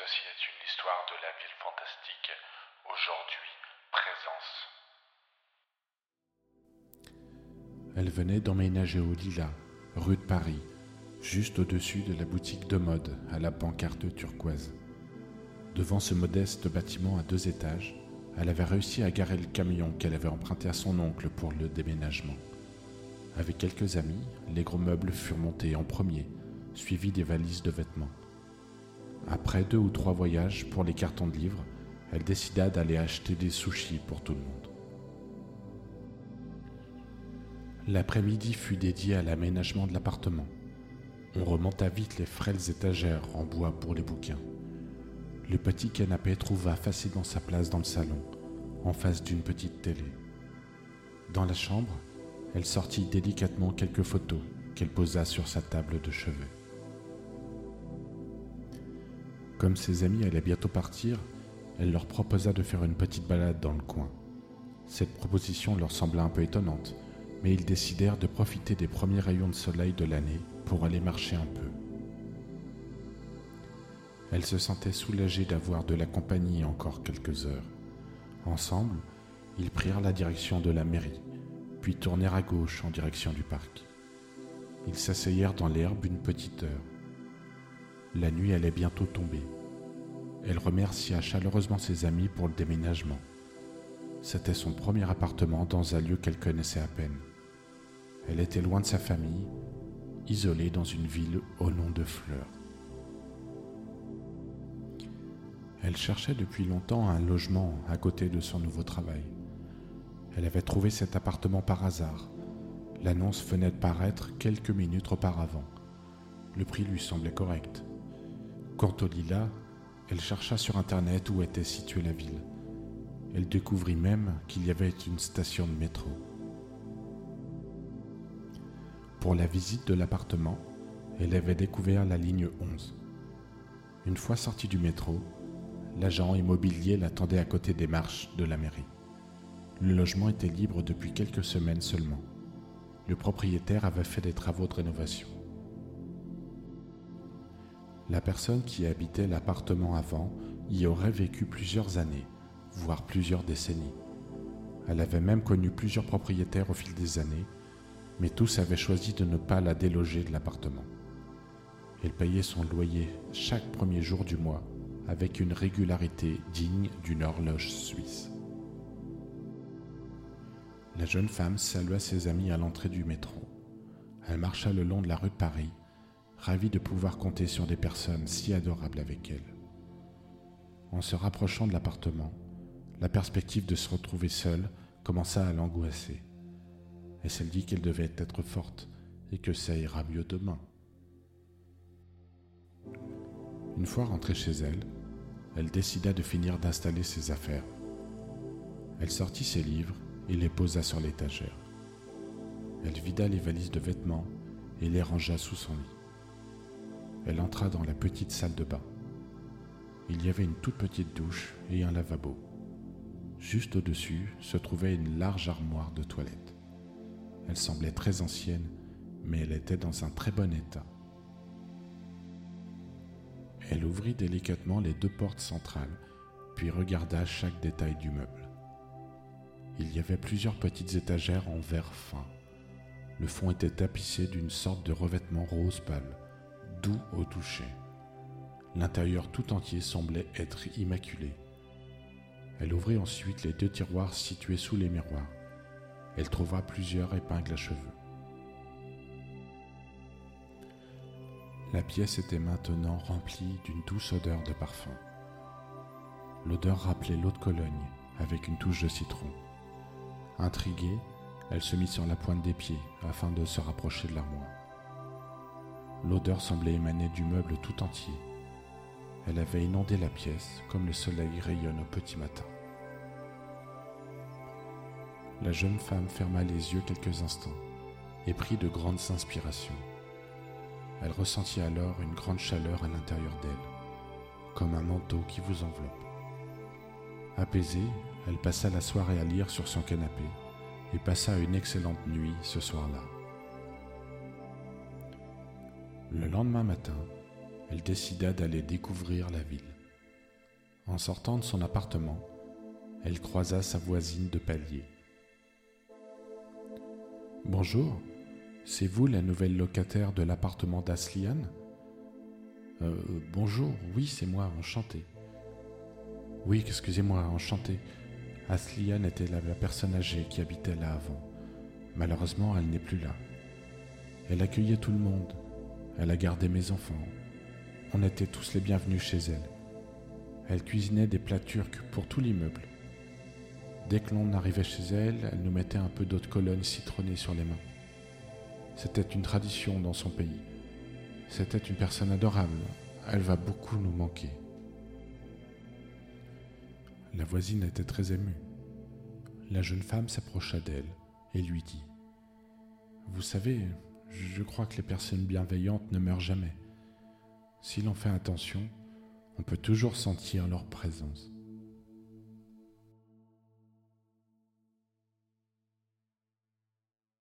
Ceci est une histoire de la ville fantastique. Aujourd'hui, présence. Elle venait d'emménager au Lila, rue de Paris, juste au-dessus de la boutique de mode à la pancarte turquoise. Devant ce modeste bâtiment à deux étages, elle avait réussi à garer le camion qu'elle avait emprunté à son oncle pour le déménagement. Avec quelques amis, les gros meubles furent montés en premier, suivis des valises de vêtements. Après deux ou trois voyages pour les cartons de livres, elle décida d'aller acheter des sushis pour tout le monde. L'après-midi fut dédié à l'aménagement de l'appartement. On remonta vite les frêles étagères en bois pour les bouquins. Le petit canapé trouva facilement sa place dans le salon, en face d'une petite télé. Dans la chambre, elle sortit délicatement quelques photos qu'elle posa sur sa table de chevet. Comme ses amis allaient bientôt partir, elle leur proposa de faire une petite balade dans le coin. Cette proposition leur sembla un peu étonnante, mais ils décidèrent de profiter des premiers rayons de soleil de l'année pour aller marcher un peu. Elle se sentait soulagée d'avoir de la compagnie encore quelques heures. Ensemble, ils prirent la direction de la mairie, puis tournèrent à gauche en direction du parc. Ils s'asseyèrent dans l'herbe une petite heure. La nuit allait bientôt tomber. Elle remercia chaleureusement ses amis pour le déménagement. C'était son premier appartement dans un lieu qu'elle connaissait à peine. Elle était loin de sa famille, isolée dans une ville au nom de fleurs. Elle cherchait depuis longtemps un logement à côté de son nouveau travail. Elle avait trouvé cet appartement par hasard. L'annonce venait de paraître quelques minutes auparavant. Le prix lui semblait correct. Quant au lilas, elle chercha sur Internet où était située la ville. Elle découvrit même qu'il y avait une station de métro. Pour la visite de l'appartement, elle avait découvert la ligne 11. Une fois sortie du métro, l'agent immobilier l'attendait à côté des marches de la mairie. Le logement était libre depuis quelques semaines seulement. Le propriétaire avait fait des travaux de rénovation. La personne qui habitait l'appartement avant y aurait vécu plusieurs années, voire plusieurs décennies. Elle avait même connu plusieurs propriétaires au fil des années, mais tous avaient choisi de ne pas la déloger de l'appartement. Elle payait son loyer chaque premier jour du mois avec une régularité digne d'une horloge suisse. La jeune femme salua ses amis à l'entrée du métro. Elle marcha le long de la rue de Paris, ravie de pouvoir compter sur des personnes si adorables avec elle. En se rapprochant de l'appartement, la perspective de se retrouver seule commença à l'angoisser. Et elle dit qu'elle devait être forte et que ça ira mieux demain. Une fois rentrée chez elle, elle décida de finir d'installer ses affaires. Elle sortit ses livres et les posa sur l'étagère. Elle vida les valises de vêtements et les rangea sous son lit. Elle entra dans la petite salle de bain. Il y avait une toute petite douche et un lavabo. Juste au-dessus se trouvait une large armoire de toilette. Elle semblait très ancienne, mais elle était dans un très bon état. Elle ouvrit délicatement les deux portes centrales, puis regarda chaque détail du meuble. Il y avait plusieurs petites étagères en verre fin. Le fond était tapissé d'une sorte de revêtement rose pâle, doux au toucher. L'intérieur tout entier semblait être immaculé. Elle ouvrit ensuite les deux tiroirs situés sous les miroirs. Elle trouva plusieurs épingles à cheveux. La pièce était maintenant remplie d'une douce odeur de parfum. L'odeur rappelait l'eau de Cologne avec une touche de citron. Intriguée, elle se mit sur la pointe des pieds afin de se rapprocher de l'armoire. L'odeur semblait émaner du meuble tout entier. Elle avait inondé la pièce comme le soleil rayonne au petit matin. La jeune femme ferma les yeux quelques instants et prit de grandes inspirations. Elle ressentit alors une grande chaleur à l'intérieur d'elle, comme un manteau qui vous enveloppe. Apaisée, elle passa la soirée à lire sur son canapé et passa une excellente nuit ce soir-là. Le lendemain matin, elle décida d'aller découvrir la ville. En sortant de son appartement, elle croisa sa voisine de palier. Bonjour, c'est vous la nouvelle locataire de l'appartement d'Aslian euh, Bonjour, oui, c'est moi, enchanté. Oui, excusez-moi, enchanté. Aslian était la, la personne âgée qui habitait là avant. Malheureusement, elle n'est plus là. Elle accueillait tout le monde. Elle a gardé mes enfants. On était tous les bienvenus chez elle. Elle cuisinait des plats turcs pour tout l'immeuble. Dès que l'on arrivait chez elle, elle nous mettait un peu d'eau de cologne citronnée sur les mains. C'était une tradition dans son pays. C'était une personne adorable. Elle va beaucoup nous manquer. La voisine était très émue. La jeune femme s'approcha d'elle et lui dit Vous savez, je crois que les personnes bienveillantes ne meurent jamais. Si l'on fait attention, on peut toujours sentir leur présence.